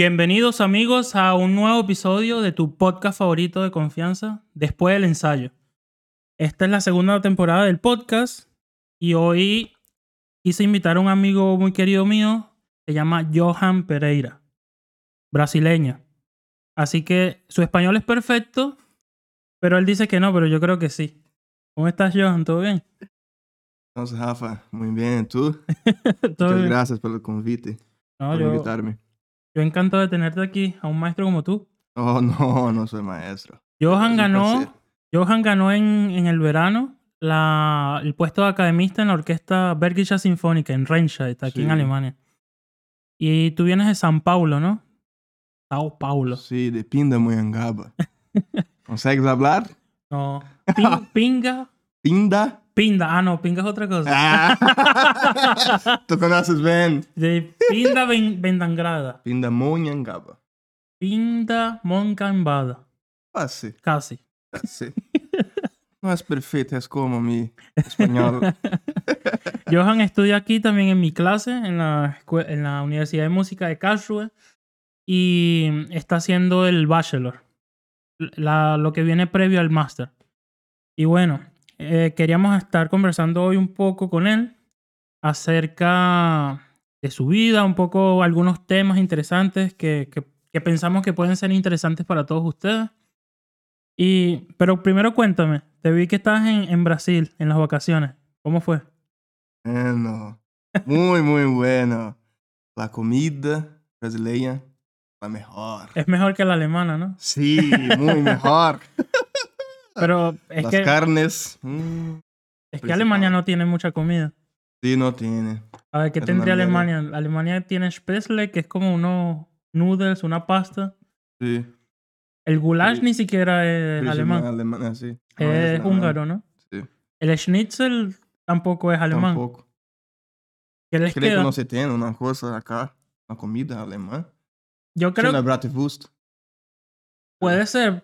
Bienvenidos amigos a un nuevo episodio de tu podcast favorito de confianza después del ensayo. Esta es la segunda temporada del podcast y hoy quise invitar a un amigo muy querido mío, se llama Johan Pereira, brasileño. Así que su español es perfecto, pero él dice que no, pero yo creo que sí. ¿Cómo estás, Johan? ¿Todo bien? Entonces, Rafa, muy bien. ¿Tú? ¿Todo Muchas bien? gracias por el convite, No, por yo, invitarme. Yo encantado de tenerte aquí, a un maestro como tú. Oh, no, no soy maestro. Johan ganó. Johan ganó en, en el verano la, el puesto de academista en la orquesta Bergische Sinfónica en Remscheid, aquí en Sí. Alemania. Y tú vienes de San Paulo, ¿no? Sao Paulo. Sí, de Pindamonhangaba. ¿Consegues hablar? No. Pin- pinga. Pinda. Pinda. Ah, no, pinga es otra cosa. Ah. ¿Tú conoces bien? De Pinda Ven- Vendangrada. Pindamonhangaba. Pinda Moncambada. Casi, Casi. casi. No es perfecto, es como mi español. Johan estudia aquí también en mi clase, en la, escue- en la Universidad de Música de Karlsruhe, y está haciendo el bachelor, la- lo que viene previo al máster. Y bueno, eh, queríamos estar conversando hoy un poco con él acerca de su vida, un poco algunos temas interesantes que, que- que pensamos que pueden ser interesantes para todos ustedes. Y, pero primero cuéntame, te vi que estabas en, en Brasil en las vacaciones. ¿Cómo fue? Bueno, muy, muy bueno. La comida brasileña, la mejor. Es mejor que la alemana, ¿no? Sí, muy mejor. Pero es Las que, carnes. mm, es que. Alemania no tiene mucha comida. sí, no tiene. A ver, ¿qué Es tendría una mierda. Alemania? Alemania tiene Spätzle, que es como unos noodles, una pasta. Sí. El goulash Sí. ni siquiera es alemán. sí. No, Es húngaro, ¿no? Sí. El schnitzel tampoco es alemán. Tampoco. ¿Qué les Creo queda? que no se tiene una cosa acá, una comida alemán. Yo creo que Bratwurst. puede ser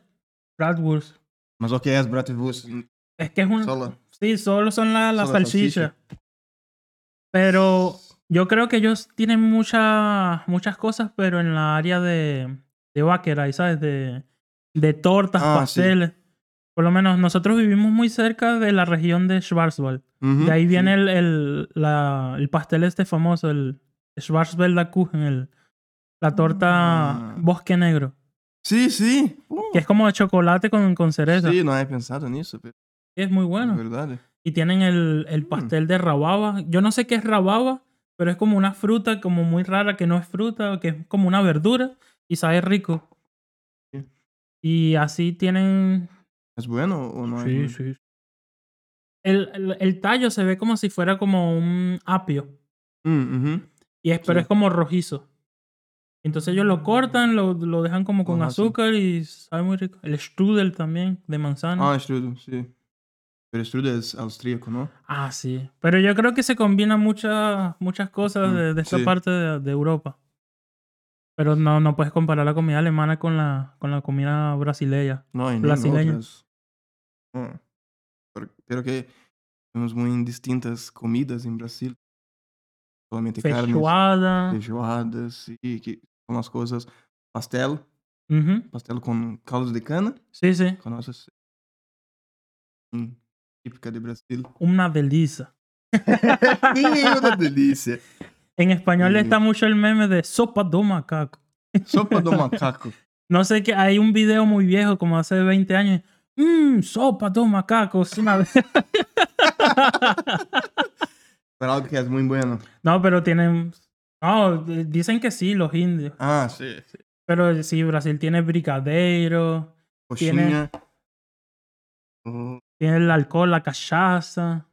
Bratwurst. Mas o que es Bratwurst? Es que es un... Solo. Sí, solo son la, la Solo salchicha. Pero yo creo que ellos tienen muchas muchas cosas, pero en la área de, de Bäckerei, ¿sabes? De, de tortas, Ah, sí. pasteles. Por lo menos nosotros vivimos muy cerca de la región de Schwarzwald. Ujú, De ahí sí. viene el, el, la- el pastel este famoso, el Schwarzwälder Kuchen, el, la torta Ah. bosque negro. Sí, sí. Uh, Que es como de chocolate con, con cereza. Sí, no había pensado nisso, pero Es muy es bueno. verdad. Y tienen el, el Mm. pastel de rababa. Yo no sé qué es rababa, pero es como una fruta como muy rara que no es fruta, que es como una verdura y sabe rico. Sí. Y así tienen... ¿Es bueno o no? Sí, sí. El, el, el tallo se ve como si fuera como un apio, Mm, y es, pero es como rojizo. Entonces ellos lo cortan, lo, lo dejan como con Ajá, sí. azúcar y sabe muy rico. El strudel también, de manzana. Ah, strudel, sí. Pero strudel es austríaco, ¿no? Ah, sí. Pero yo creo que se combinan muchas muchas cosas Mm, de, de esta sí. parte de, de Europa. Pero no, no puedes comparar la comida alemana con la, con la comida brasileña. No, hay Brasileño. otras. Ah, pero que tenemos muy distintas comidas en Brasil. Solamente carnes, Feijoada. feijoadas, sí, que son las cosas. Pastel, Ujú. pastel con caldo de cana, Sí, sí. conoces? Mm, típica de Brasil. Una delicia. ¡Sí, una delicia! En español está mucho el meme de sopa do macaco. Sopa do macaco. No sé qué, hay un video muy viejo, como hace 20 años. Mmm, sopa do macaco. es una Pero algo que es muy bueno. no, pero tienen... No, d- dicen que sí, los indios. Ah, sí. sí. Pero sí, Brasil tiene brigadeiro. Tiene-. Oh. Tiene el alcohol, la cachaza,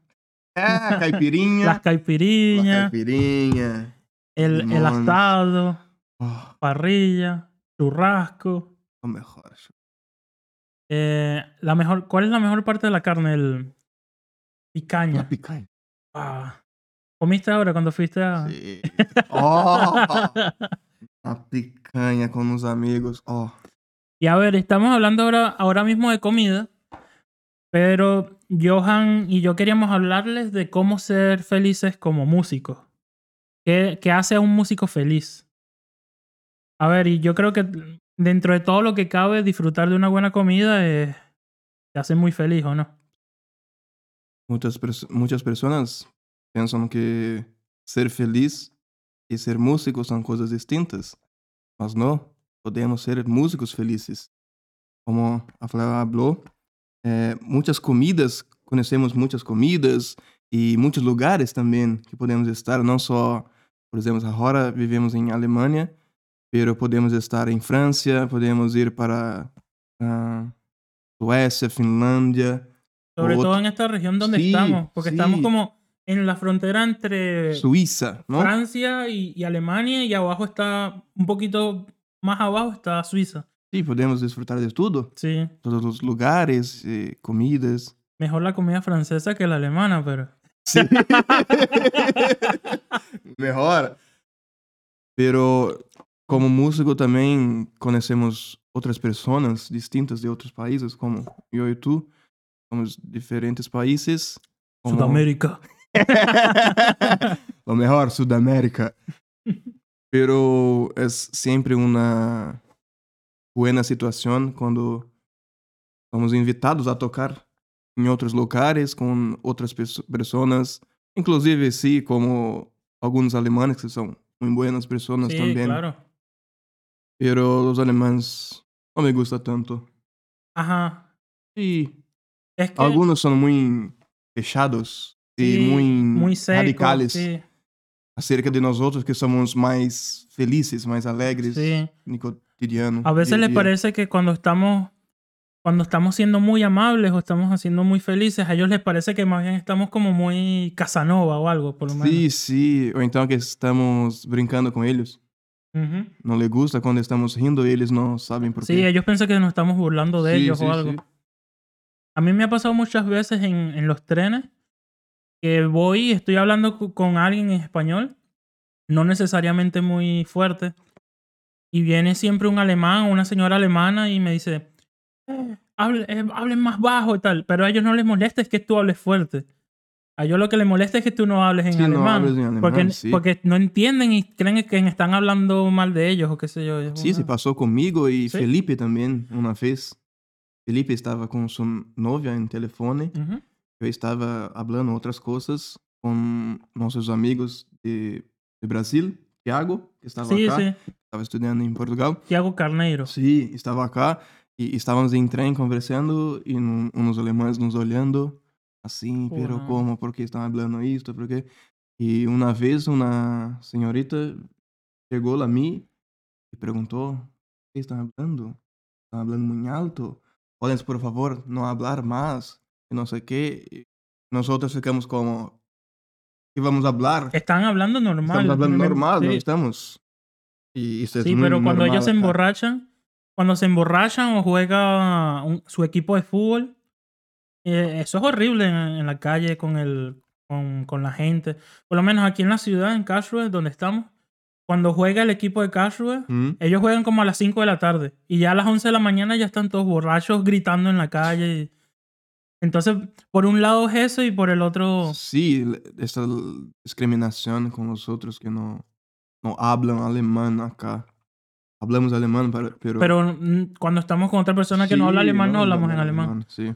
Ah, caipirinha. las La caipiriñas, caipirinha. el, el asado, Oh, parrilla, churrasco. lo mejor. Eh, la mejor, ¿Cuál es la mejor parte de la carne? El picaña. La picanha. Ah. ¿Comiste ahora cuando fuiste a...? Sí. Oh, la picanha con unos amigos. Oh. Y a ver, estamos hablando ahora, ahora mismo de comida, pero Johan y yo queríamos hablarles de cómo ser felices como músicos. ¿Qué, qué hace a un músico feliz? A ver, y yo creo que dentro de todo lo que cabe, disfrutar de una buena comida eh, te hace muy feliz, ¿o no? Muchas, pers- muchas personas piensan que ser feliz y ser músico son cosas distintas, mas no, podemos ser músicos felices. Como a Flávia habló, eh, muchas comidas, conhecemos muchas comidas e muitos lugares também que podemos estar, não só, por exemplo, agora vivemos em Alemanha, pero podemos estar em França, podemos ir para ah, Suécia, Finlândia, Sobre todo en esta región donde Sí, estamos, porque estamos sí. como en la frontera entre não? Francia y, y Alemania y abajo está, un poquito más abajo está Suiza. Sim, podemos desfrutar de tudo, Sí, todos os lugares, eh, comidas. mejor la comida francesa que la alemana, pero... Sim. Melhor. Pero como músico também conhecemos outras pessoas distintas de outros países, como eu e tu. Somos diferentes países. Como... Sudamérica. Lo mejor, Sudamérica. Pero es siempre una buena situación cuando somos invitados a tocar en otros lugares con otras perso- personas. Inclusive, sí, como algunos alemanes que son muy buenas personas Sí, también. claro. Pero los alemanes no me gusta tanto. Ajá. Sí, Es que... algunos son muy fechados y sí, muy, muy secos, radicales. Sí, acerca de nós outros que somos mais felizes, mais alegres sí. no cotidiano. A veces les parece que cuando estamos cuando estamos siendo muy amables o estamos haciendo muy felices, a ellos les parece que más bien estamos como muy Casanova o algo, por lo menos. Sim, sim. Ou então que estamos brincando com eles. Ujú. Não lhe gusta quando estamos rindo e eles não sabem por Sí, quê. ellos piensan que nos estamos burlando de Sí, ellos sí, o algo. sí. A mí me ha pasado muchas veces en, en los trenes que voy y estoy hablando con alguien en español, no necesariamente muy fuerte, y viene siempre un alemán una señora alemana y me dice, "Eh, hable- eh, hablen más bajo y tal, pero a ellos no les molesta es que tú hables fuerte. A ellos lo que les molesta es que tú no hables en Sí, no alemán. hables en alemán, porque, sí. porque no entienden y creen que están hablando mal de ellos o qué sé yo. Sim, se una- passou comigo e Sí. Felipe também, uma vez. Felipe estava com sua novia em telefone. Ujú. Eu estava falando outras coisas com nossos amigos de, de Brasil. Tiago, que estava Sí, sí. estava estudando em Portugal. Tiago Carneiro. Sim, estava cá e estávamos em trem conversando e um, uns alemães nos olhando assim, pero não. como, por que estão falando isto, por quê? E uma vez uma senhorita chegou a mim e perguntou, o que estão falando? Estão falando muito alto? Podem, por favor, não falar mais? Não sei o quê. E nós outros ficamos como, que vamos falar? Están hablando normal. Estamos hablando normal, sí. estamos? E isso é Sí, pero cuando ellos se emborrachan, cuando se emborrachan o juega un- su equipo de fútbol, eh, eso es horrible en, en la calle con, el, con, con la gente. Por lo menos aquí en la ciudad, en Karlsruhe, donde estamos, cuando juega el equipo de Karlsruhe, Hum? ellos juegan como a las 5 de la tarde y ya a las 11 de la mañana ya están todos borrachos gritando en la calle. y- Entonces, por un lado es eso y por el otro... Sí, l- essa l- discriminação com os outros que não, não hablam alemão acá. Hablamos alemão, pero... Pero, mm, cuando estamos con otra persona que no habla alemán, no no hablamos en hablamos alemán. Sí,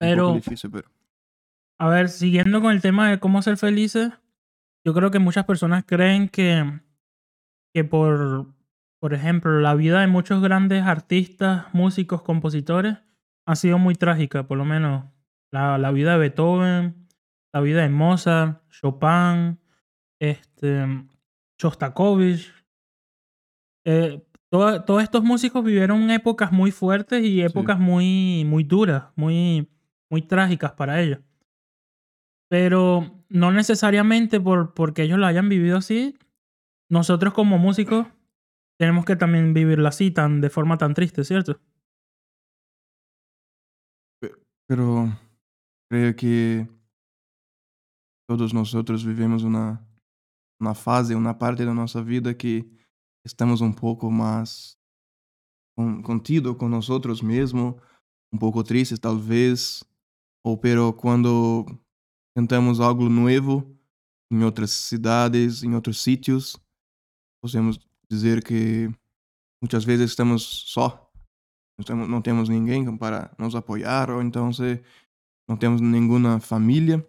Pero... difícil, pero... A ver, siguiendo con el tema de cómo ser felices, yo creo que muchas personas creen que, que por, por ejemplo, la vida de muchos grandes artistas, músicos, compositores ha sido muy trágica, por lo menos la, la vida de Beethoven, la vida de Mozart, Chopin, este, Shostakovich. Eh, todo- todos estos músicos vivieron épocas muy fuertes y épocas muy, muy duras, muy, muy trágicas para ellos. Pero no necesariamente por, porque ellos lo hayan vivido así, nosotros como músicos tenemos que también vivirla así, tan, de forma tan triste, ¿cierto? Pero creo que todos nosotros vivemos una, una fase, una parte de nuestra vida que estamos un poco más con, contido con nosotros mismos, un poco tristes tal vez, o pero cuando tentamos algo nuevo em outras cidades, em outros sítios, podemos dizer que muitas vezes estamos só, não temos, não temos ninguém para nos apoiar, ou então se não temos nenhuma família,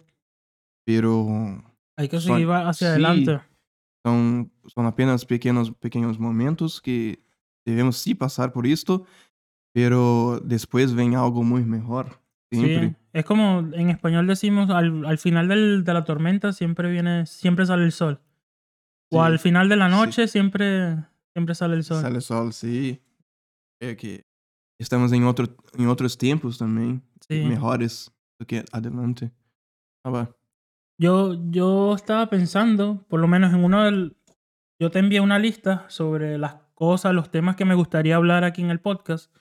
pero Hay que Son- seguir hacia sí. adelante. são, são apenas pequenos, pequenos momentos que devemos sim passar por isto, pero depois vem algo muito melhor. Sempre. Sí, es como en español decimos al, al final del- de la tormenta siempre viene, siempre sale el sol. O Sí, al final de la sí. noche siempre, siempre sale el sol. Sale sol, sim. É que estamos em, outro, em outros tempos também, Sí. melhores do que adelante. Ah, va. Yo, yo estaba pensando, por lo menos en uno del... Yo te envié una lista sobre las cosas, los temas que me gustaría hablar aquí en el podcast.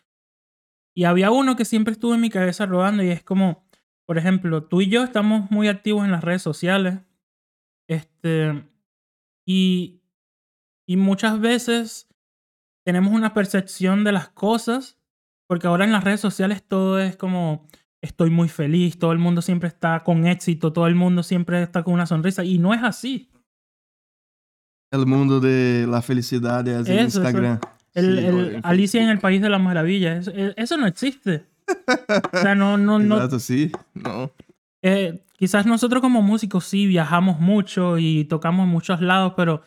Y había uno que siempre estuvo en mi cabeza rodando y es como, por ejemplo, tú y yo estamos muy activos en las redes sociales. Este, y, y muchas veces tenemos una percepción de las cosas, porque ahora en las redes sociales todo es como, estoy muy feliz, todo el mundo siempre está con éxito, todo el mundo siempre está con una sonrisa, y no es así. El mundo de la felicidade é Eso, eso. Instagram. El, Sí, el o- Alicia en el País de las Maravillas, eso, e- eso no existe. O sea, no, no, no, eh, quizás nosotros como músicos sí viajamos mucho y tocamos en muchos lados, pero,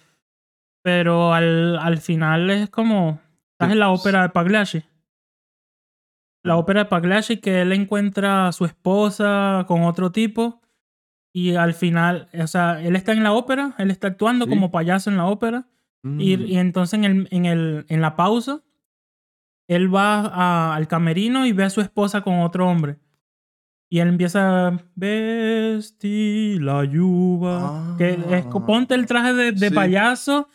pero al, al final es como, estás en la ópera de Pagliacci. La ópera de Pagliacci que él encuentra a su esposa con otro tipo y al final, o sea, él está en la ópera, él está actuando Sí. como payaso en la ópera y, Hum. y entonces en, el, en, el, en la pausa, él va a- al camerino y ve a su esposa con otro hombre. Y él empieza, vesti la lluvia. que es, Ah. ponte el traje de, de Sí. payaso,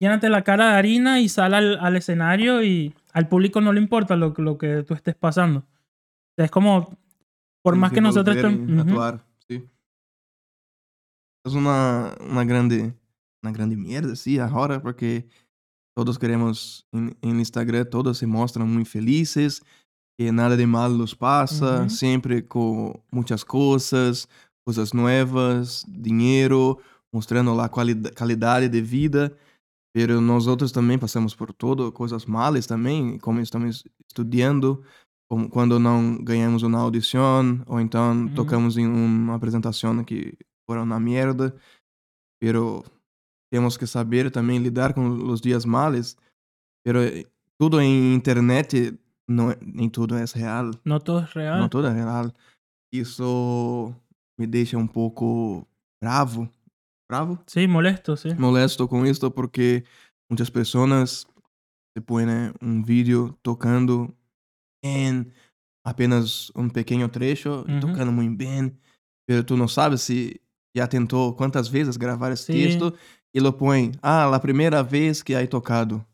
llénate la cara de harina y sal al, al escenario y al público no le importa lo, lo que tú estés pasando. O sea, es como, por Tem más que nosotros estemos... em Ujú. atuar, sim. É uma, uma grande uma grande merda, sim, agora, porque todos queremos em, em Instagram, todos se mostram muito felizes, que nada de mal nos passa, Uhum. sempre com muitas coisas, coisas novas, dinheiro, mostrando quali qualidade de vida. Pero nós outros também passamos por todo, coisas malas também, como estamos estudando, como quando não ganhamos uma audição, ou então Uhum. tocamos em uma apresentação que foram uma merda. Pero temos que saber também lidar com os dias malos. Pero eh, tudo em internet, não, é- nem tudo é real. No todo es real. Não tudo é real. Isso me deixa um pouco bravo. Bravo? Sí, molesto, sí. molesto com isto porque muitas pessoas se põem um vídeo tocando em apenas um pequeno trecho, Uhum. tocando muito bem, mas tu não sabes se já tentou quantas vezes gravar esse Sim. texto e lo põe, ah, a primeira vez que hai tocado.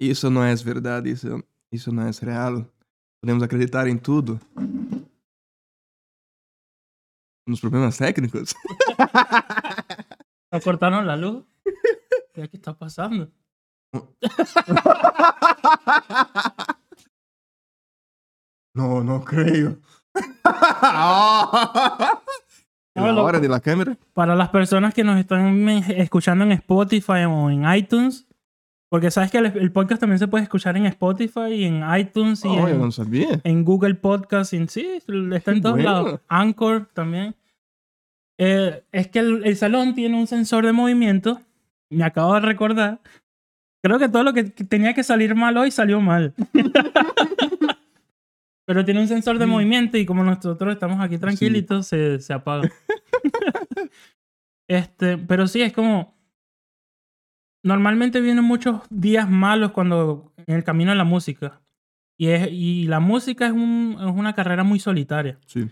Isso não é verdade, isso, isso não é real. Podemos acreditar em tudo. Nos problemas técnicos. ¿Nos cortaron la luz? ¿Qué qué está pasando? No, no creo. Ah, Ah, la lo- hora de la cámara. Para las personas que nos están escuchando en Spotify o en iTunes, porque sabes que el, el podcast también se puede escuchar en Spotify y en iTunes y Oh, en, Google Podcast. y sí, está en todos Bueno. lados. Anchor también. Eh, es que el, el salón tiene un sensor de movimiento. Me acabo de recordar. Creo que todo lo que que tenía que salir mal hoy salió mal. Pero tiene un sensor de Mm. movimiento y como nosotros estamos aquí tranquilitos, se, se apaga. este, pero sí, es como. Normalmente vienen muchos días malos cuando en el camino de la música. Y, es, y la música es, un- es una carrera muy solitaria. Sí.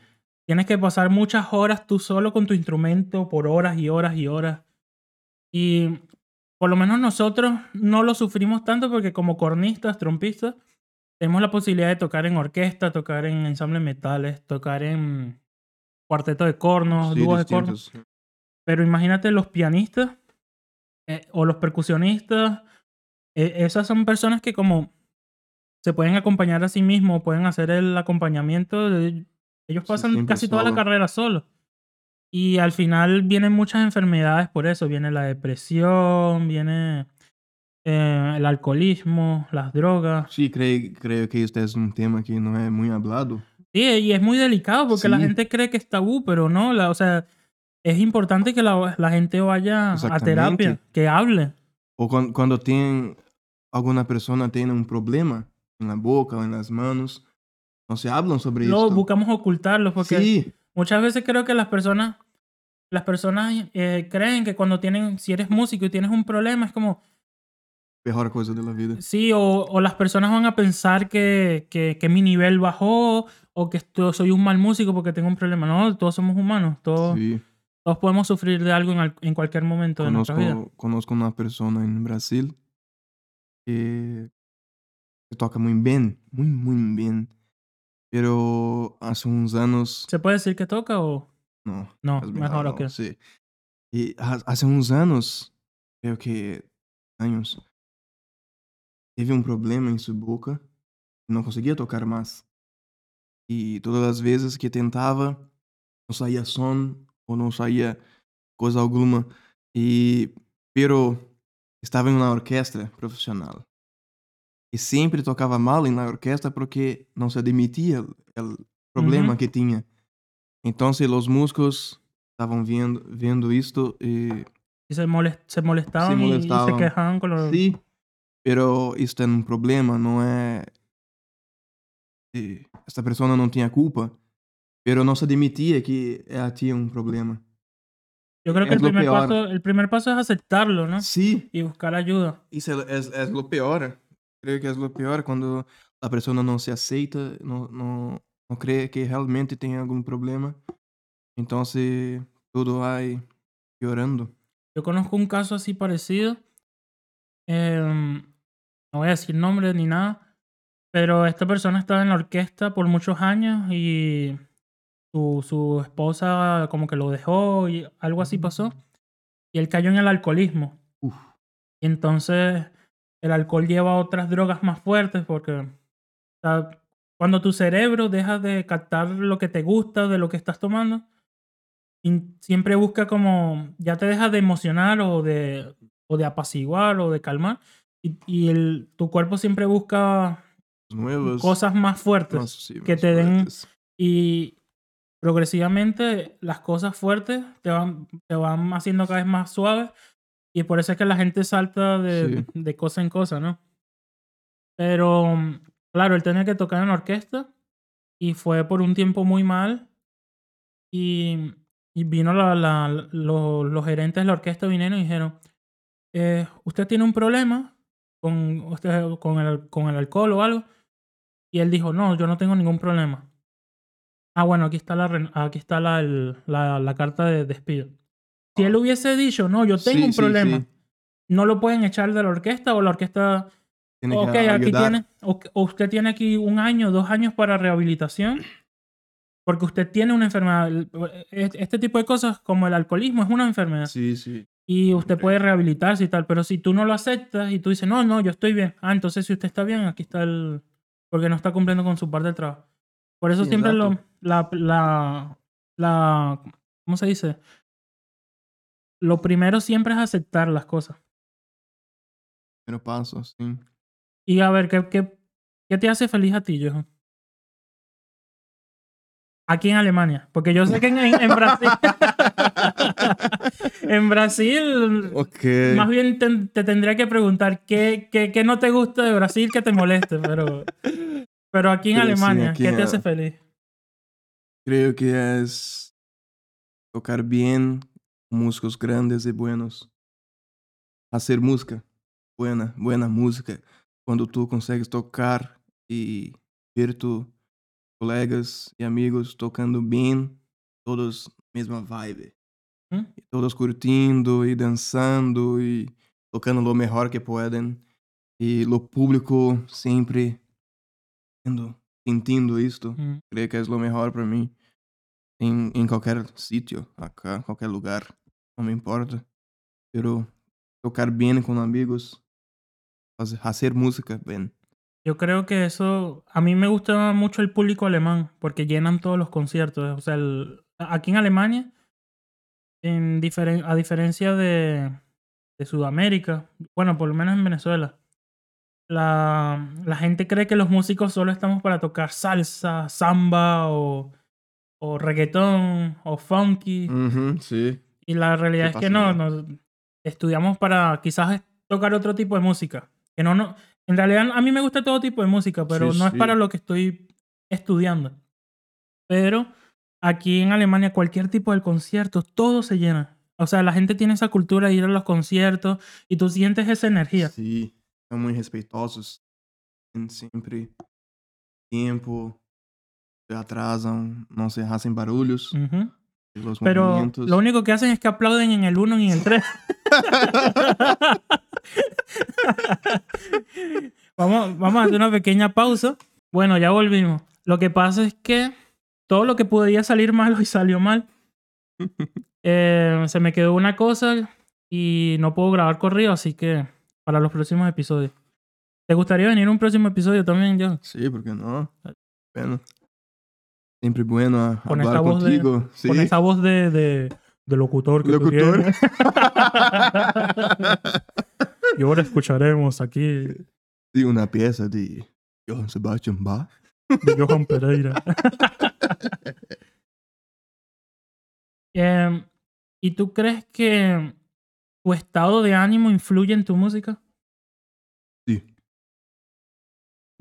Tienes que pasar muchas horas tú solo con tu instrumento por horas y horas y horas. Y por lo menos nosotros no lo sufrimos tanto porque como cornistas, trompistas, tenemos la posibilidad de tocar en orquesta, tocar en ensambles metales, tocar en cuarteto de cornos, Sí, dúos de cornos. Pero imagínate los pianistas eh, o los percusionistas. eh, esas son personas que como se pueden acompañar a sí mismos, pueden hacer el acompañamiento. de- ellos Sí, pasan siempre casi toda la carrera solos. Y al final vienen muchas enfermedades por eso. Viene la depresión, viene eh, el alcoholismo, las drogas. Sí, creo, creo que este es un tema que no es muy hablado. Sí, y es muy delicado porque la Sí. gente cree que es tabú, pero no, la, o sea, es importante que la, la gente vaya a terapia, que hable. O cuando, cuando tienen, alguna persona tiene un problema en la boca o en las manos, no se hablan sobre Luego esto. buscamos ocultarlos porque Sí, muchas veces creo que las personas, las personas eh, creen que cuando tienen, si eres músico y tienes un problema, es como, peor cosa de la vida. sí, o, o las personas van a pensar que, que, que mi nivel bajó o que esto- soy un mal músico porque tengo un problema. No, todos somos humanos, todos, Sí. todos podemos sufrir de algo en, al- en cualquier momento de nuestra vida. Conozco, conozco una persona en Brasil que, que toca muy bien, muy, muy bien. Pero hace unos años, ¿Se puede decir que toca o no, no? es Mejor, no, ok. sí. Y ha- hace unos años, creo que años, teve un problema en su boca, no conseguía tocar más. Y todas las veces que tentaba, no salía son o no salía cosa alguna. Y, pero estaba en una orquesta profesional. Y siempre tocaba mal en la orquesta porque no se admitía el, el problema Ujú. que tenía. Entonces los músicos estaban viendo, viendo esto y Y se, molest- se molestaban, y- Y, molestaban. se quejaban con los... sí, pero esto es un problema, no es... eh, Esta persona no tenía culpa, pero no se admitía que ella tenía un problema. Yo creo que es el lo primer, peor. paso, el primer paso es aceptarlo, ¿no? Sí, Y buscar ayuda. Isso é, é, é o pior. Creio que é o pior quando a pessoa não se aceita, não, não, não crê que realmente tem algum problema. Então, se tudo vai piorando. Yo conozco un caso así parecido. Em, no voy a decir nombre ni nada. Pero esta persona estaba en la orquesta por muchos años y su, su esposa como que lo dejó y algo así pasó. Y él cayó en el alcoholismo. Uf. Y entonces el alcohol lleva a otras drogas más fuertes porque o sea, cuando tu cerebro deja de captar lo que te gusta de lo que estás tomando, siempre busca como, ya te deja de emocionar o de, o de apaciguar o de calmar. Y, y el, tu cuerpo siempre busca Nuevas. cosas más fuertes. Nossa, sim, que mais te den- fortes. Y progresivamente las cosas fuertes te van, te van haciendo cada vez más suaves. Y por eso es que la gente salta de, de cosa en cosa, ¿no? Pero, claro, él tenía que tocar en la orquesta y fue por un tiempo muy mal. Y, y vino la, la- lo- los gerentes de la orquesta vinieron y dijeron, eh, usted tiene un problema con, usted, con, el, con el alcohol o algo. Y él dijo, no, yo no tengo ningún problema. Ah, bueno, aquí está la, aquí está la, el- la, la carta de despido. Si él hubiese dicho, no, yo tengo Sí, un sí, problema, sí. no lo pueden echar de la orquesta o la orquesta, Tiene que ok, aquí tiene, o, o usted tiene aquí un año, dos años para rehabilitación, porque usted tiene una enfermedad. El- e- Este tipo de cosas como el alcoholismo es una enfermedad Sim, sim. y usted puede rehabilitarse y tal, pero si tú no lo aceptas y tú dices, no, no, yo estoy bien, ah, entonces si usted está bien, aquí está el, porque no está cumpliendo con su parte del trabajo. Por eso Sí, siempre lo, la, la, ¿cómo se dice? Lo primero siempre es aceptar las cosas. Primeiro passo, sim. Y a ver, ¿qué, qué, qué te hace feliz a ti, Johan? Aquí en Alemania, porque yo sé que en, en- Brasil, en Brasil, Ok. más bien te, te tendría que preguntar qué, qué, qué no te gusta de Brasil que te moleste, pero, pero aquí en Pero sí, Alemania, aquí ¿qué en te hace feliz? Creo que es tocar bien, músicos grandes y buenos. Hacer música, buena, buena música. Cuando tú consigues tocar y ver tus colegas y amigos tocando bien, todos misma vibe. ¿Mm? Y todos curtindo y danzando y tocando lo mejor que pueden. Y lo público siempre viendo, sintiendo esto. Mm. Creio que é o melhor para mim. Em, em qualquer sítio, acá, qualquer lugar. Não me importa. Pero tocar bem com amigos. Hacer música bem. Yo creo que eso, a mí me gusta mucho el público alemán, porque llenan todos los conciertos. O sea, el- aquí en Alemania, en diferen- a diferencia de, de Sudamérica, bueno, por lo menos en Venezuela, la, la gente cree que los músicos solo estamos para tocar salsa, samba o, o reggaetón o funky. Sí. Y la realidad es que no, nos estudiamos para quizás tocar otro tipo de música. Que no, no, en realidad a mí me gusta todo tipo de música, pero Sí, no es para lo que estoy estudiando. Pero aquí en Alemania cualquier tipo de concierto, todo se llena. O sea, la gente tiene esa cultura de ir a los conciertos y tú sientes esa energía. Sí, são muito respeitosos. Tem sempre tempo, se atrasam, não se hacen barulhos Ujú. Pelos Pero movimentos. lo único que hacen es que aplauden en el 1 y en el 3. vamos, vamos a hacer una pequeña pausa. Bueno, ya volvimos. Lo que pasa es que todo lo que podía salir mal hoy salió mal. Eh, se me quedó una cosa y no puedo grabar corrido, así que para los próximos episodios. ¿Te gustaría venir a un próximo episodio también, John? Sí, por que não? Bueno. Sempre bueno a Con hablar voz de- contigo. Sí. Con esa voz de, de, de locutor que tú Locutor. tienes. Y ahora escucharemos aquí de Sí, una pieza de Johann Sebastian Bach. Johan Pereira. Em, ¿Y tú crees que tu estado de ánimo influye en tu música? Sí.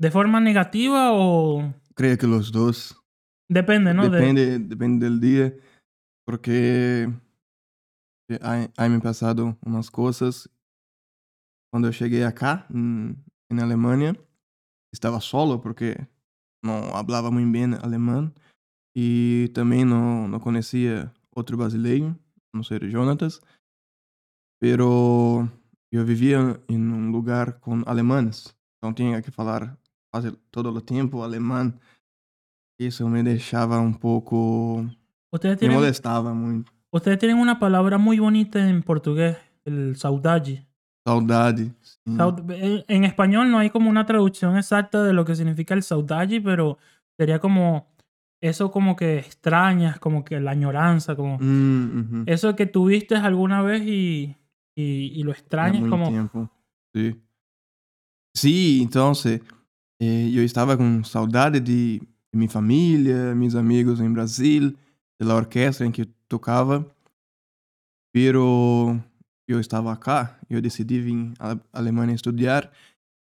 ¿De forma negativa o Creio que los dos. Depende, no? De- Depende, depende del día. Porque hay, hay me pasado unas cosas. Cuando yo llegué acá, en, en Alemania, estaba solo porque no hablaba muy bien alemán. Y también no, no conocía otro brasileño, a no ser Jonatas. Pero yo vivía en un lugar con alemanes. Então tinha que falar quase todo o tempo alemão. Isso me deixava um pouco. ustedes, Me tienen, molestava muito. ustedes tienen una palabra muy bonita en portugués, el saudade. Saudade. sim. Saud- En en español no hay como una traducción exacta de lo que significa el saudade, pero sería como eso como que extrañas, como que la añoranza, como Hum, uhum. eso que tuviste alguna vez y, y, y lo Há extrañas muito como... tempo. Sim. Sim, então eh, eu estava com saudade de, de minha família, meus amigos em Brasil, da orquestra em que eu tocava. Pero eu estava cá, eu decidi vir à Alemanha estudar,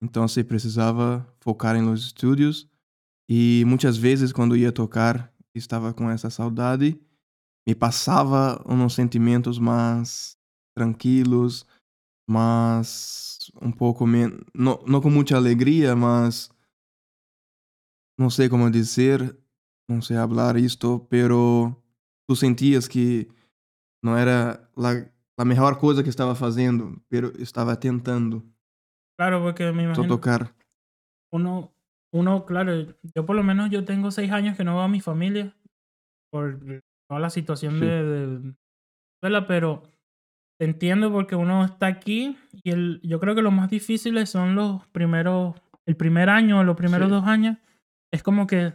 então se precisava focar em los estudos. E muitas vezes quando ia tocar, estava com essa saudade, me passava uns sentimentos mais tranquilos, mas um pouco menos, não, não com muita alegria, mas não sei como dizer, não sei falar isto, pero tu sentias que não era la, a melhor coisa que estava fazendo, pero estava tentando Claro, porque me imagino tocar. uno, uno, claro, yo por lo menos yo tengo seis años que no veo a mi familia por toda la situación Sí. de, de Venezuela, pero te entiendo porque uno está aquí y el, yo creo que lo más difíciles son los primeros, el primer año, los primeros Sí. dos años, es como que,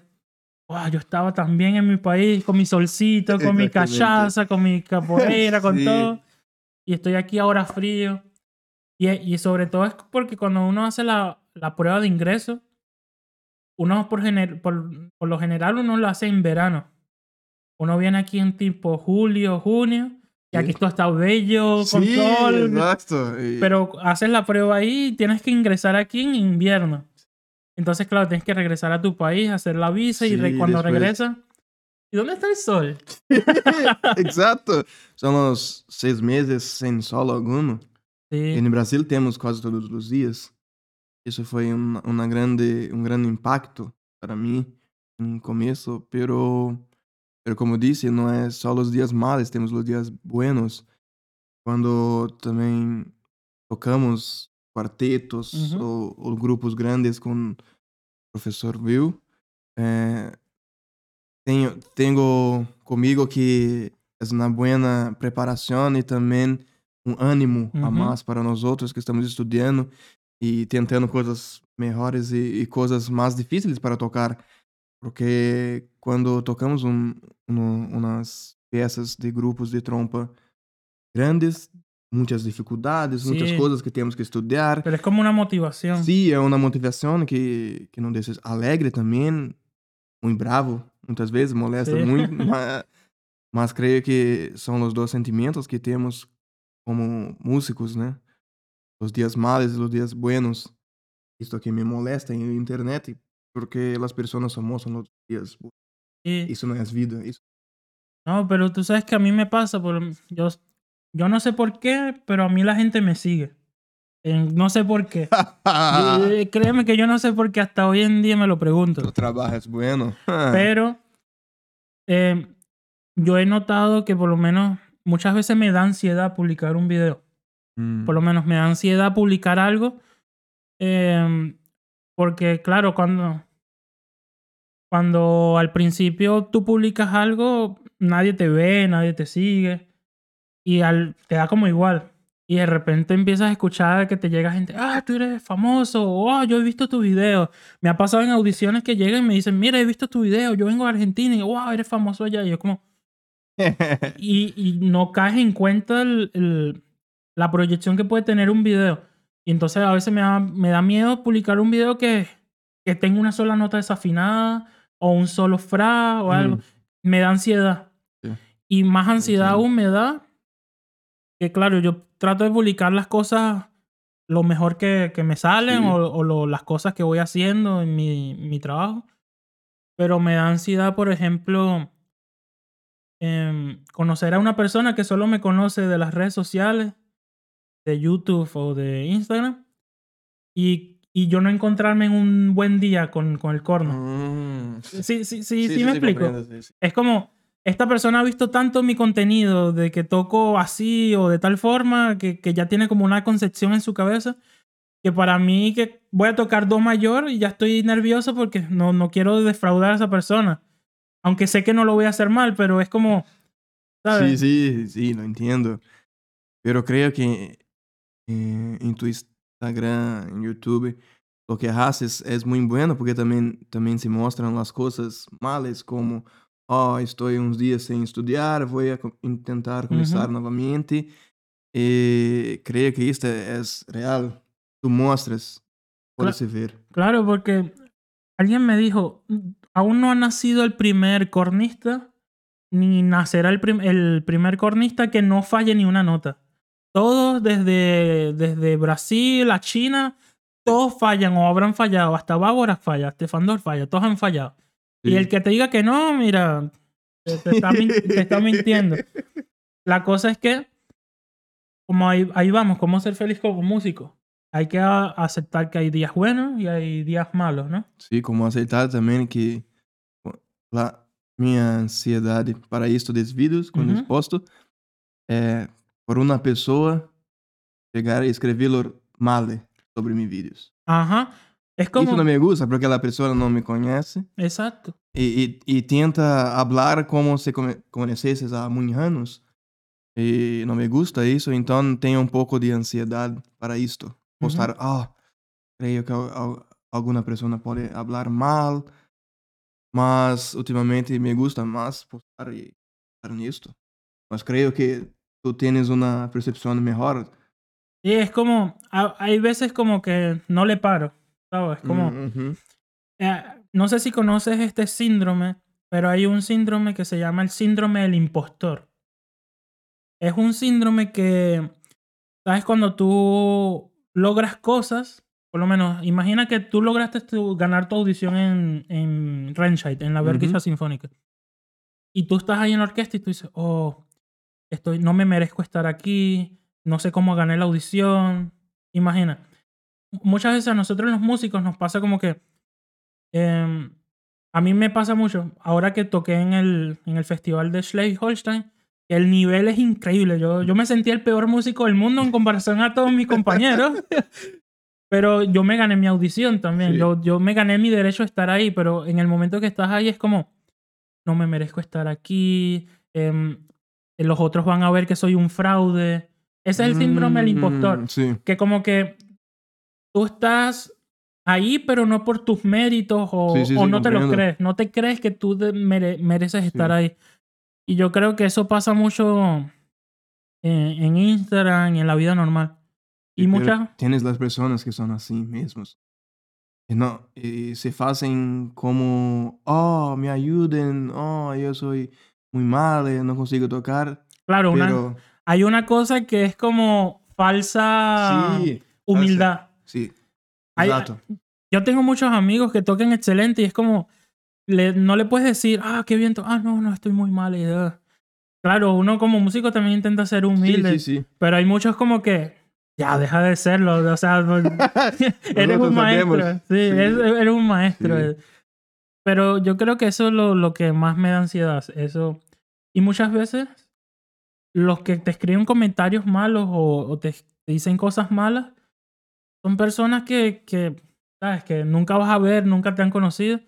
wow, yo estaba tan bien en mi país, con mi solcito, con mi cachaza, con mi capoeira, con Sí. todo, y estoy aquí ahora frío. Y, y sobre todo es porque cuando uno hace la, la prueba de ingreso, uno por, gener- por, por lo general uno lo hace en verano. Uno viene aquí en tipo julio, junio, y aquí todo está bello, con Sí, sol. exacto. Pero haces la prueba ahí y tienes que ingresar aquí en invierno. Entonces, claro, tienes que regresar a tu país, hacer la visa y re- Sí, cuando después- regresas... ¿Y dónde está el sol? Exato. São uns seis meses sem sol algum. E Sí, no Brasil temos quase todos os dias. Isso foi um, uma grande, um grande impacto para mim no começo, pero, pero como disse, não é só os dias malos, temos os dias buenos. Quando também tocamos quartetos Uhum. ou, ou grupos grandes com o professor Will, eh, tenho, tenho comigo que é uma boa preparação e também um ânimo a Uhum. mais para nós outros que estamos estudando e tentando coisas melhores e, e coisas mais difíceis para tocar. Porque quando tocamos um, um, umas peças de grupos de trompa grandes, muitas dificuldades, muitas Sí. coisas que temos que estudar. Pero es como una motivación. Sim, é uma motivação que, que não deixa alegre também, muito bravo, muitas vezes molesta Sim. muito, mas, mas creio que são os dois sentimentos que temos como músicos, né? Os dias malos e os dias buenos. Isto que me molesta em internet, porque as pessoas só mostram os dias. Sí. Isso não é vida. Isso... No, pero tú sabes que a mí me pasa, por, yo, yo no sé por qué, pero a mí la gente me sigue. En- no sé por qué. Y- créeme que yo no sé por qué hasta hoy en día me lo pregunto. o trabalho é bueno. Pero eh, yo he notado que por lo menos muchas veces me da ansiedad publicar un video. Hum. Por lo menos me da ansiedad publicar algo. eh, porque claro, cuando, cuando al principio tú publicas algo, nadie te ve, nadie te sigue. Y al, te da como igual. Y de repente empiezas a escuchar que te llega gente, ah, tú eres famoso, oh, yo he visto tu video. Me ha pasado en audiciones que llegan y me dicen, mira, he visto tu video, yo vengo de Argentina y wow, eres famoso allá. Y yo como, y, y no caes en cuenta el- el- la proyección que puede tener un video. Y entonces a veces me da, me da miedo publicar un video que, que tenga una sola nota desafinada o un solo fra o algo. Hum. Me da ansiedad. Sí. Y más ansiedad Entiendo. aún me da que, claro, yo trato de publicar las cosas lo mejor que, que me salen Sí. o, o lo- las cosas que voy haciendo en mi, mi trabajo. Pero me da ansiedad, por ejemplo, em, conocer a una persona que solo me conoce de las redes sociales, de YouTube o de Instagram, y, y yo no encontrarme en un buen día con, con el corno. Hum. Sí, sí, sí, sí, me explico. Es como, esta persona ha visto tanto mi contenido de que toco así o de tal forma que, que ya tiene como una concepción en su cabeza que para mí que voy a tocar do mayor y ya estoy nervioso porque no, no quiero defraudar a esa persona. Aunque sé que no lo voy a hacer mal, pero es como. Sí, sí, sí, lo entiendo. Pero creo que eh, en tu Instagram, en YouTube, lo que haces es muy bueno porque también, también se muestran las cosas malas como, oh, estoy unos días sin estudiar, voy a co- intentar comenzar Ujú. nuevamente. Eh, creo que esto es real. Tú muestras, puedes ver. Claro, porque alguien me dijo, aún no ha nacido el primer cornista, ni nacerá el, prim- el primer cornista que no falle ni una nota. Todos desde, desde Brasil a China, todos fallan o habrán fallado. Hasta Bábora falla, Stefan Dorf falla, todos han fallado. Y Sí. el que te diga que no, mira, te, te está, min- te está mintiendo. La cosa es que, como ahí, ahí vamos, cómo ser feliz como músico. Hay que aceptar que hay días buenos y hay días malos, ¿no? Sim, como aceitar também que a minha ansiedade para isto dos vídeos, quando Uhum. eu posto, é por uma pessoa chegar e escrever mal sobre meus vídeos. Ajá. Es Isso como... não me gusta porque a pessoa não me conhece Exacto. e, e, e tenta falar como se come- conhecesses há muitos anos. E não me gusta isso, então tenho um pouco de ansiedade para isto. Postar, ah, creio que al- al- alguma pessoa pode falar mal, mas ultimamente me gusta mais postar e estar nisto. Mas creio que tu tienes uma percepção melhor. Y es como... ha- Hay veces como que no le paro, ¿sabes? Como... Uhum. Eh, no sé si conoces este síndrome, pero hay un síndrome que se llama el síndrome del impostor. Es un síndrome que, ¿sabes? Cuando tú logras cosas, por lo menos, imagina que tú lograste tu- ganar tu audición en, en Remscheid, en la Ujú. Sinfónica. Y tú estás ahí en la orquesta y tú dices, oh, estoy, no me merezco estar aquí, no sé cómo gané la audición. Imagina. Muchas veces a nosotros los músicos nos pasa como que Em, a mí me pasa mucho, ahora que toqué en el, en el festival de Schleswig-Holstein, el nivel es increíble. Yo, yo me sentí el peor músico del mundo en comparación a todos mis compañeros. pero yo me gané mi audición también. Sí. Yo, yo me gané mi derecho a estar ahí, pero en el momento que estás ahí es como, no me merezco estar aquí. em, los otros van a ver que soy un fraude. Ese es el síndrome del impostor Mm, Sim. que como que tú estás ahí, pero no por tus méritos o, Sí, sí, o sí, no te lo comprendo. crees, no te crees que tú mere- mereces estar ahí. Y yo creo que eso pasa mucho en, en Instagram, en la vida normal. Y Pero muchas, Tienes las personas que son así mismos. Y no, y se hacen como, oh, me ayuden, oh, yo soy muy malo, no consigo tocar. claro, una, Pero hay una cosa que es como falsa humildad. Sí, Hay-. Yo tengo muchos amigos que tocan excelente y es como, le- no le puedes decir, ah, qué bien, to- ah, no, no, estoy muy mal. y, ah". Claro, uno como músico también intenta ser Sí, humilde, sí, sí. pero hay muchos como que, ya, deja de serlo, o sea, eres un maestro, sí, Sí. eres, eres un maestro. Sí. Pero yo creo que eso es lo, lo que más me da ansiedad, eso. Y muchas veces los que te escriben comentarios malos o, o te, te dicen cosas malas son personas que, que, sabes, que nunca vas a ver, nunca te han conocido.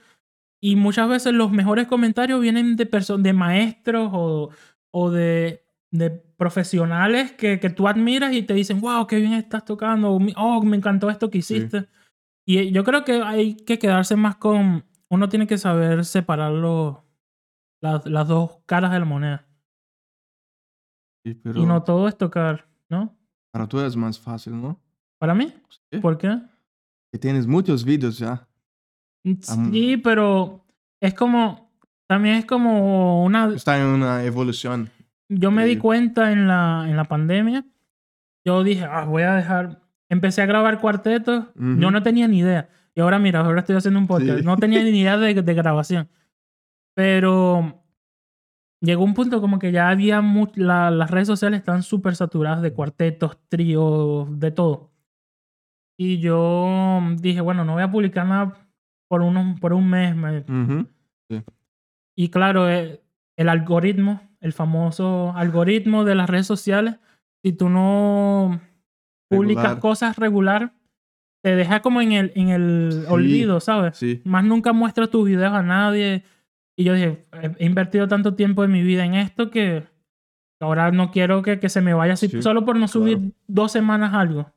Y muchas veces los mejores comentarios vienen de, de maestros o, o de, de profesionales que, que tú admiras y te dicen, wow, qué bien estás tocando, o, "Mi- oh, me encantó esto que Sí. hiciste. Y eh, yo creo que hay que quedarse más con, uno tiene que saber separar los- las, las dos caras de la moneda. Sí, pero Y no todo es tocar, ¿no? para tú es más fácil, ¿no? Para mí, Sí. ¿por qué? Que tienes muchos vídeos ya. Am- Sí, pero es como, también es como una, Está en una evolución. yo me di cuenta en la, en la pandemia, yo dije, ah, voy a dejar, empecé a grabar cuartetos, yo Ujú. no tenía ni idea. Y ahora mira, ahora estoy haciendo un podcast, Sí. no tenía ni idea de, de grabación. Pero llegó un punto como que ya había, mu- la- las redes sociales están súper saturadas de cuartetos, tríos, de todo. Y yo dije, bueno, no voy a publicar nada por, unos, por un mes. me- Ujú. y claro, eh, el algoritmo, el famoso algoritmo de las redes sociales, si tú no publicas Regular. cosas regular, te deja como en el, en el Sí. olvido, ¿sabes? Sí. Más nunca muestras tus videos a nadie. Y yo dije, he invertido tanto tiempo en mi vida en esto que ahora no quiero que, que se me vaya así Sí, solo por no subir claro. dos semanas algo.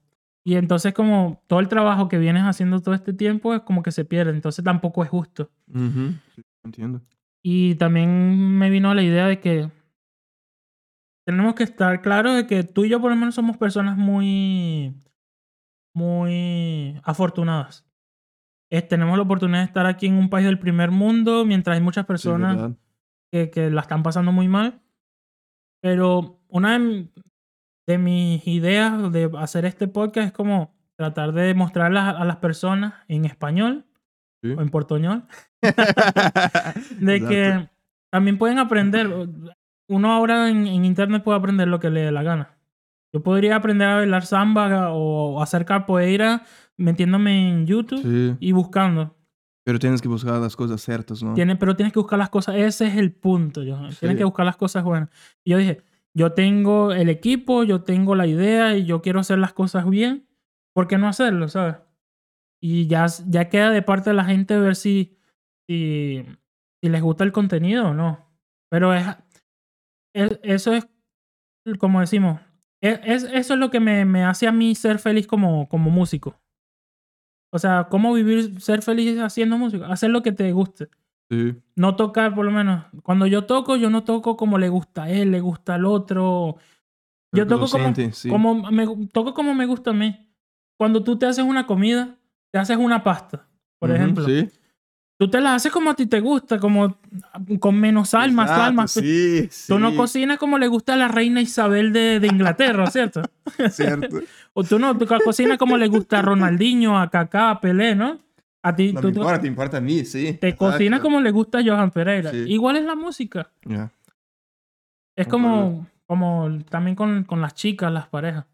Y entonces como todo el trabajo que vienes haciendo todo este tiempo es como que se pierde. Entonces tampoco es justo. Sí, entiendo. Y también me vino la idea de que tenemos que estar claros de que tú y yo por lo menos somos personas muy, muy afortunadas. Es- tenemos la oportunidad de estar aquí en un país del primer mundo mientras hay muchas personas que, que la están pasando muy mal. Pero una de, de mis ideas de hacer este podcast es como tratar de mostrarlas a, las personas en español Sí. o en portuñol de Exacto. que también pueden aprender. Uno ahora en, en internet puede aprender lo que le dé la gana. Yo podría aprender a bailar samba o hacer capoeira metiéndome en YouTube Sí. y buscando. Pero tienes que buscar las cosas ciertas, ¿no? Tiene, pero tienes que buscar las cosas. Ese es el punto. Tienes Sí. que buscar las cosas buenas. Y yo dije, yo tengo el equipo, yo tengo la idea y yo quiero hacer las cosas bien. ¿Por qué no hacerlo, sabes? Y ya, ya queda de parte de la gente ver si, si, les gusta el contenido o no. Pero es, es- eso es, como decimos, es, es- eso es lo que me, me hace a mí ser feliz como, como músico. O sea, cómo vivir, ser feliz haciendo música, hacer lo que te guste. Sí. No tocar, por lo menos. Cuando yo toco, yo no toco como le gusta a él, le gusta al otro. Yo toco como, siente, sí. como me, toco como me gusta a mí. Cuando tú te haces una comida, te haces una pasta, por ejemplo. Sí. Tú te la haces como a ti te gusta, como con menos sal, más sal, más... Sí, Tú no cocinas como le gusta a la reina Isabel de, de Inglaterra, ¿cierto? Cierto. O tú no, tú cocinas como le gusta a Ronaldinho, a Kaká, a Pelé, ¿no? A ti, No tú, me tú- importa, te importa a mí, sí. te cocinas como le gusta a Johan Pereira. Sí. Igual es la música. Es como, como también con, con las chicas, las parejas.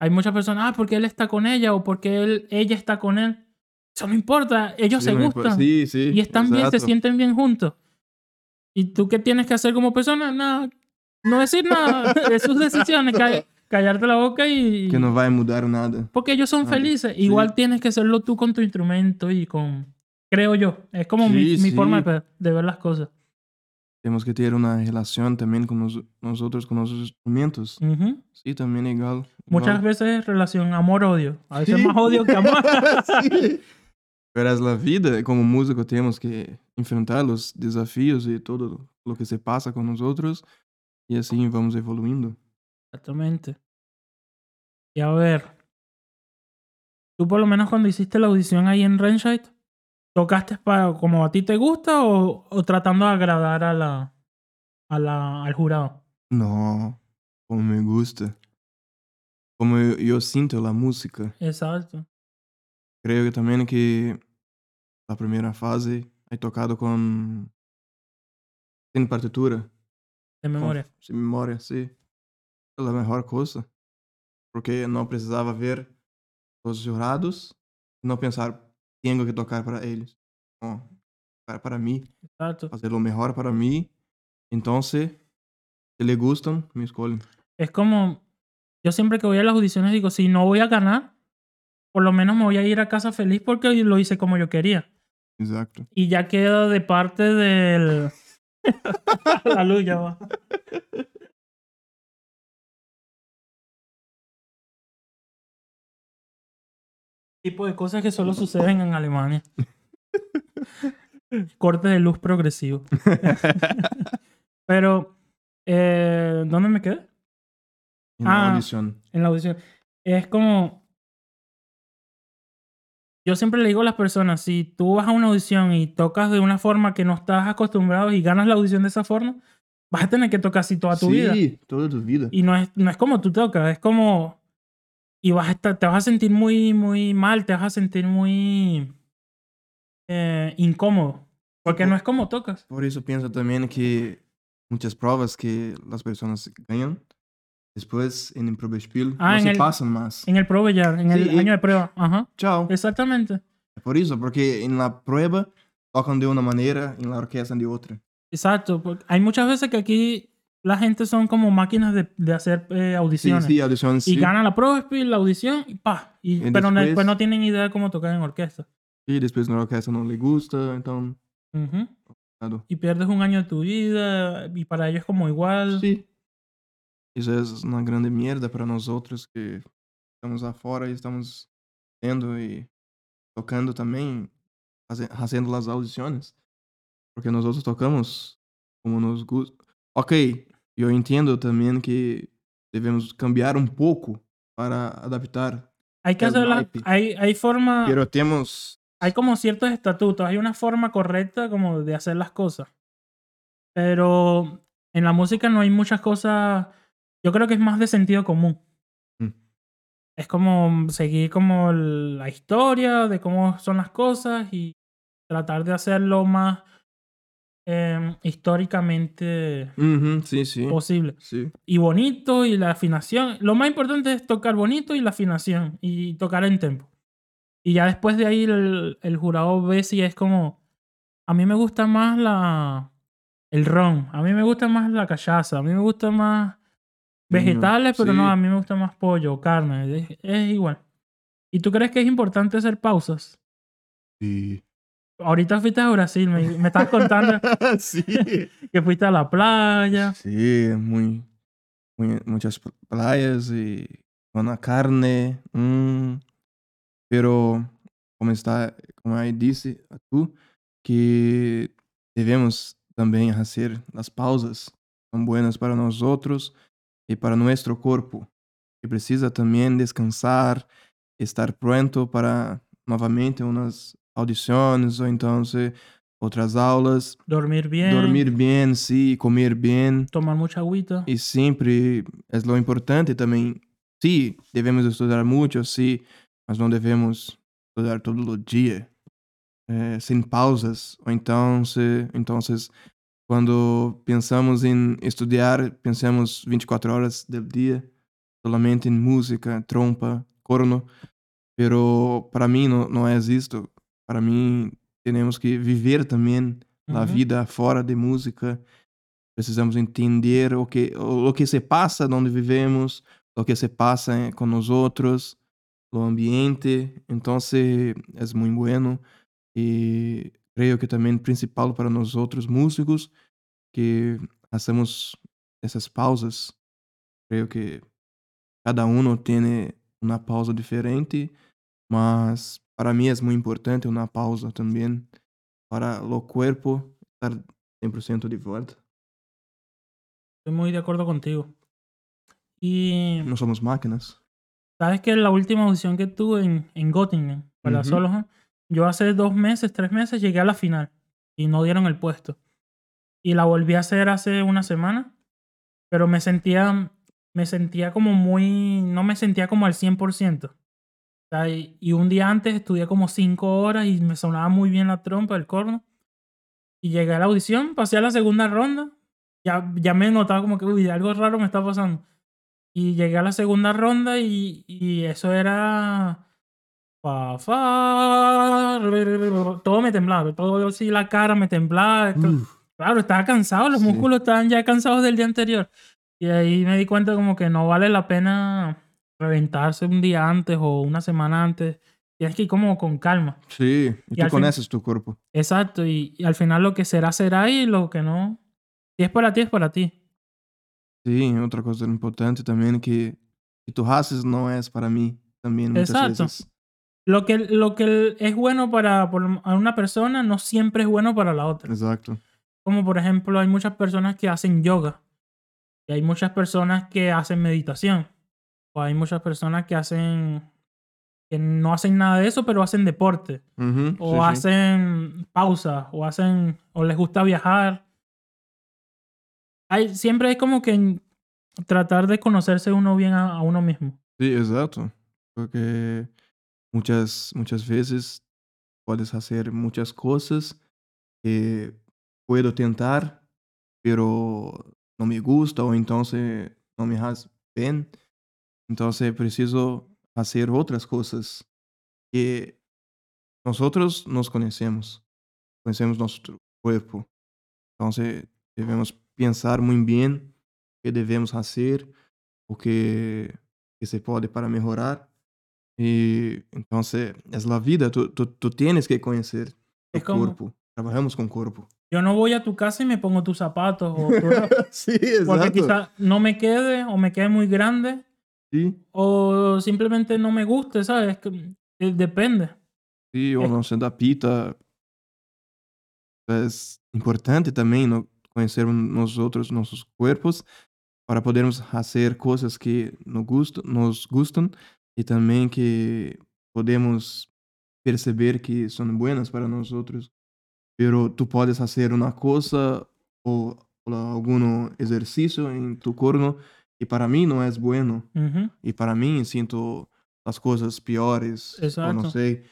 Hay muchas personas, ah, porque él está con ella o porque él, ella está con él. Eso no importa, ellos Sí, se gustan Sí, sí. y están bien, se exacto. sienten bien juntos. ¿Y tú qué tienes que hacer como persona? Nada, no decir nada de sus decisiones, ca- callarte la boca y... Que no va a mudar nada. Porque ellos son Vale, felices. sí. Igual tienes que serlo tú con tu instrumento y con... Creo yo. Es como mi, Sí, mi sí. forma de, de ver las cosas. Tenemos que tener una relación también con nos- nosotros, con nuestros instrumentos. Ujú. Sí, también igual. Muchas igual. veces relación amor-odio. A veces más odio que amor. Sí. Pero es la vida, como músico tenemos que enfrentar los desafíos y todo lo que se pasa con nosotros y así vamos evoluindo. Exactamente. Y a ver, tú por lo menos cuando hiciste la audición ahí en Renshide, ¿tocaste para como a ti te gusta o, o tratando de agradar a la, a la, al jurado? No, como me gusta. Como eu, eu sinto a música. Exacto. Creio que também que a primeira fase é tocado com sem partitura, De memoria. sem memória, sim. É a melhor coisa, porque não precisava ver os jurados e não pensar tenho que tocar para eles. Não, tocar para mim, Exacto. fazer o melhor para mim. Então, se le gustam, me escolhem. Es como, yo siempre que voy a las audiciones digo, si no voy a ganar, por lo menos me voy a ir a casa feliz porque lo hice como yo quería. Exato. Y ya queda de parte del... La luz ya va. Tipo de cosas que solo suceden en Alemania. Corte de luz progresivo. Pero, eh, ¿dónde me quedé? E na Ah. audição. En la audición. Es como. Yo siempre le digo a las personas: si tú vas a una audición y tocas de una forma que no estás acostumbrado y ganas la audición de esa forma, vas a tener que tocar así toda tu vida. Sim, toda tu vida. Y no es, no es como tú tocas, es como. Y vas a estar, te vas a sentir muy, muy mal, te vas a sentir muy eh, incómodo. Porque por- no es como tocas. Por isso penso também que muitas provas que as pessoas ganham depois em Probespiel Ah, en se el- passam mais. En el Probejar, en el Sí, y- año de prueba. Ajá. Tchau. Exactamente. Por isso, porque em la prueba tocam de uma maneira, em la orquestra de outra. Exacto. porque Hay muchas veces que aquí la gente son como máquinas de, de hacer eh, audiciones. sim, audições. Y sim. ganan la Probespiel, la audición y pa. Y, Y pero no- después- después no tienen idea de cómo tocar en orquesta. E depois na orquestra não lhe gusta, então. Ujú. Claro. Y pierdes un año de tu vida y para ellos como igual. Sim. Isso é uma grande merda para nós outros que estamos fora e estamos tendo e tocando também, faze- fazendo as audições. Porque nós outros tocamos como nos gusta. Ok, eu entendo também que devemos cambiar um pouco para adaptar. Hay que El hacer la- naipe. hay, hay forma, Pero temos. hay como ciertos estatutos, hay una forma correcta como de hacer las cosas. Pero en la música no hay muchas cosas, yo creo que es más de sentido común. Mm. Es como seguir como la historia de cómo son las cosas y tratar de hacerlo más em, históricamente posible. Y bonito y la afinación. Lo más importante es tocar bonito y la afinación y tocar en tempo. Y ya después de ahí el, el jurado ve si es como... A mí me gusta más la... El ron. A mí me gusta más la cachaza. A mí me gusta más vegetales, pero no, sí. a mí me gusta más pollo, carne. Es, es igual. ¿Y tú crees que es importante hacer pausas? E... Ahorita fuiste a Brasil, me, me estás contando sim. que fuiste a la playa. Muito, muitas praias e com a carne. Hum. Pero, como está, como aí disse a tu, que devemos também fazer as pausas são buenas para nós outros e para nosso corpo, que precisa também descansar, estar pronto para novamente umas audições ou então se, outras aulas, Dormir bien. dormir bem, sim, comer bem. Tomar mucha agüita. E sempre é lo importante também. Sim, devemos estudar muito, sim, mas não devemos estudar todo o dia, eh, sem pausas. Ou então, se, então, quando pensamos em estudar, pensamos 24 horas do dia, solamente em música, trompa, corno. Pero para mim não, não é isto. Para mim, temos que viver também a Ujú. vida fora de música. Precisamos entender o que, o, o que se passa onde vivemos, o que se passa eh, com nós outros, o ambiente. Então, é muito bueno. E creio que também principal para nós outros músicos que hacemos essas pausas. Creio que cada um tem uma pausa diferente, mas para mim é muito importante uma pausa também para o corpo estar 100% de volta. Estoy muy de acuerdo contigo. Y No somos máquinas. sabes que la última audición que tuve en, en Göttingen, para Ujú. Solohan, yo hace dos meses, tres meses llegué a la final y no dieron el puesto. Y la volví a hacer hace una semana, pero me sentía, me sentía como muy, no me sentía como al 100%. Sea, y, y un día antes estudié como cinco horas y me sonaba muy bien la trompa, el corno. Y llegué a la audición, pasé a la segunda ronda. Ya, ya me notaba como que, uy, algo raro me está pasando. Y llegué a la segunda ronda y, y eso era... Fa, fa, todo me temblaba, todo así la cara me temblaba. Uf, Claro, estaba cansado, los Sí. músculos estaban ya cansados del día anterior. Y ahí me di cuenta como que no vale la pena reventarse un día antes o una semana antes. Tienes que ir como con calma. sí, y, Y tú al fin- conoces tu cuerpo. Exacto, y, y al final lo que será, será y lo que no. Si es para ti, es para ti. Sí, otra cosa importante también que, que tú haces no es para mí también muchas Exacto. veces. Lo que, lo que es bueno para por una persona no siempre es bueno para la otra. Exacto. Como por ejemplo, hay muchas personas que hacen yoga. Y hay muchas personas que hacen meditación. O hay muchas personas que hacen. que no hacen nada de eso, pero hacen deporte. O sí, sí. hacen pausa. O hacen. o les gusta viajar. Hay, siempre es como que tratar de conocerse uno bien a, a uno mismo. Sí, exacto. Porque muchas, muchas veces puedes hacer muchas cosas que puedo tentar, pero no me gusta o entonces no me hace bien. Entonces preciso hacer otras cosas que nosotros nos conocemos, conocemos nuestro cuerpo. Entonces debemos pensar muy bien qué debemos hacer, o que, que se puede para mejorar. Y entonces es la vida, tú, tú, tú tienes que conocer tu como- cuerpo. Trabajamos con cuerpo. Yo no voy a tu casa y me pongo tus zapatos. O tú- sí, porque exacto. quizá no me quede o me quede muy grande. Sí, O simplemente no me guste, ¿sabes? Que- eh, Depende. sí, o Es- no se adapta. Es importante también ¿no? conocer nosotros, nuestros cuerpos, para podermos hacer cosas que nos, gustan, nos gustan y también que podemos perceber que son buenas para nosotros. Pero tú puedes hacer una cosa o, o algún ejercicio en tu corno que para mí no es bueno. Ujú. Y para mí siento las cosas peores. O Exacto. no sé.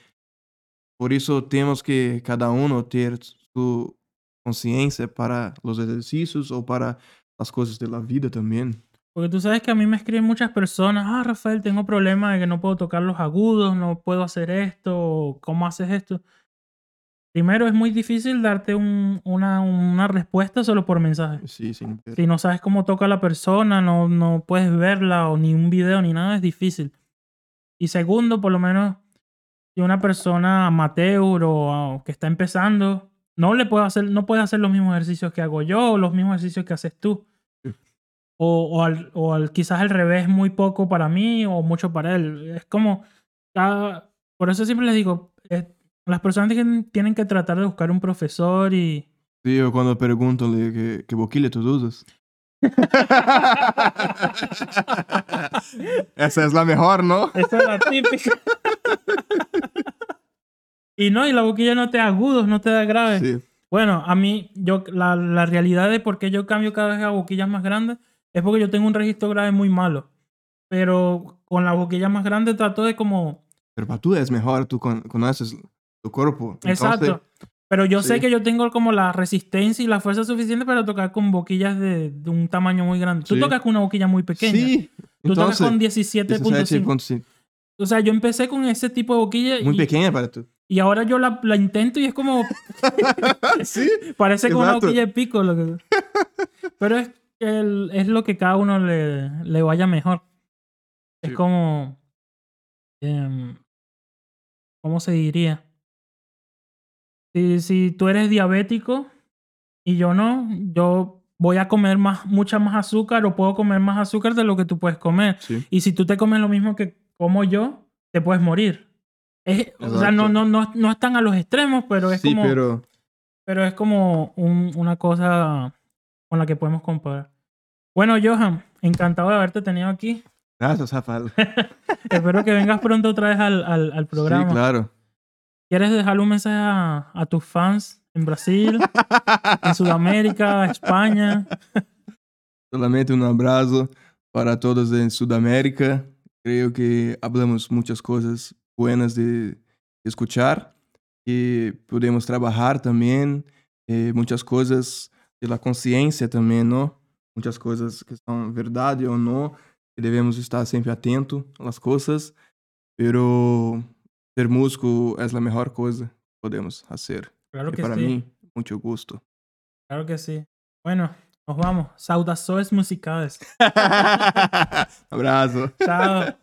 Por eso tenemos que cada uno tener su conciencia para los ejercicios o para las cosas de la vida también. Porque tú sabes que a mí me escriben muchas personas, ah, Rafael, tengo problemas de que no puedo tocar los agudos, no puedo hacer esto, o ¿cómo haces esto? Primero, es muy difícil darte un- una, una respuesta solo por mensaje. Sí, sí. Si no sabes cómo toca la persona, no, no puedes verla, o ni un video, ni nada, es difícil. Y segundo, por lo menos, si una persona amateur o, o que está empezando, no le puede hacer, no puede hacer los mismos ejercicios que hago yo, o los mismos ejercicios que haces tú. O, o, al- o al- quizás al revés, muy poco para mí o mucho para él. Es como, cada- por eso siempre les digo, las personas tienen, tienen que tratar de buscar un profesor y... Sí, yo cuando pregunto que, que boquilla tú usas. Esa es la mejor, ¿no? Esa es la típica. y no, y la boquilla no te da agudos, no te da graves. Sí. Bueno, a mí, yo, la, la realidad de por qué yo cambio cada vez a boquillas más grandes es porque yo tengo un registro grave muy malo. Pero con la boquilla más grande trato de como... Pero para tú es mejor, tú con- conoces tu cuerpo. Entonces, Exacto. Pero yo sé que yo tengo como la resistencia y la fuerza suficiente para tocar con boquillas de, de un tamaño muy grande. Tú Sí. tocas con una boquilla muy pequeña. Sí. Tú tocas Entonces, con 17.5. 17.5. O sea, yo empecé con ese tipo de boquilla Muy y, pequeña para tú. y ahora yo la, la intento y es como... sí. Parece como una boquilla de pico. Lo que... Pero es, el- es lo que cada uno le, le vaya mejor. Es como... em, ¿Cómo se diría? Si, si tú eres diabético y yo no, yo voy a comer más, mucha más azúcar o puedo comer más azúcar de lo que tú puedes comer. Sí. Y si tú te comes lo mismo que como yo, te puedes morir. Es- o sea, no, no, no, no están a los extremos, pero es sí, como pero pero es como un- una cosa con la que podemos comparar. Bueno, Johan, encantado de haberte tenido aquí. Gracias, Rafael. Espero que vengas pronto otra vez al, al, al programa. Sí, claro. ¿Quieres dejarle un mensaje a, a tus fans en Brasil, en Sudamérica, España? Solamente un abrazo para todos en Sudamérica. Creo que hablamos muchas cosas buenas de escuchar y podemos trabajar también eh, muchas cosas de la conciencia también, ¿no? Muchas cosas que son verdad o no, que debemos estar siempre atentos a las cosas, pero ser músico es la mejor cosa que podemos hacer. Claro Y que para sí. mí, mucho gusto. Claro que sí. Bueno, nos vamos. Saudações musicales. Abrazo. Chao.